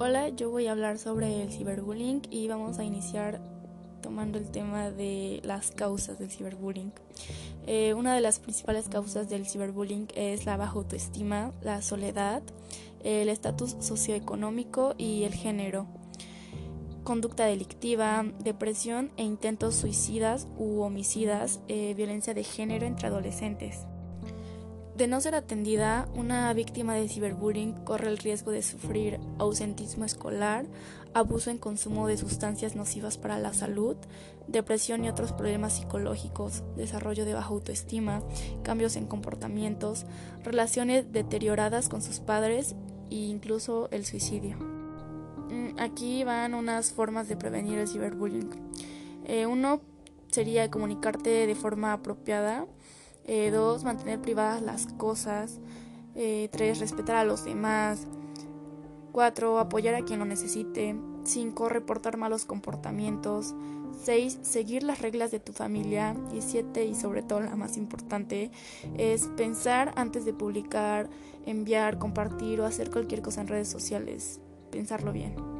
Hola, yo voy a hablar sobre el ciberbullying y vamos a iniciar tomando el tema de las causas del ciberbullying. Eh, una de las principales causas del ciberbullying es la baja autoestima, la soledad, el estatus socioeconómico y el género, conducta delictiva, depresión e intentos suicidas u homicidas, eh, violencia de género entre adolescentes. De no ser atendida, una víctima de ciberbullying corre el riesgo de sufrir ausentismo escolar, abuso en consumo de sustancias nocivas para la salud, depresión y otros problemas psicológicos, desarrollo de baja autoestima, cambios en comportamientos, relaciones deterioradas con sus padres e incluso el suicidio. Mm, aquí van unas formas de prevenir el ciberbullying. Eh, uno sería comunicarte de forma apropiada eh, dos, mantener privadas las cosas. Eh, tres, respetar a los demás. Cuatro, apoyar a quien lo necesite. Cinco, reportar malos comportamientos. Seis, seguir las reglas de tu familia. Y siete, y sobre todo la más importante, es pensar antes de publicar, enviar, compartir o hacer cualquier cosa en redes sociales. Pensarlo bien.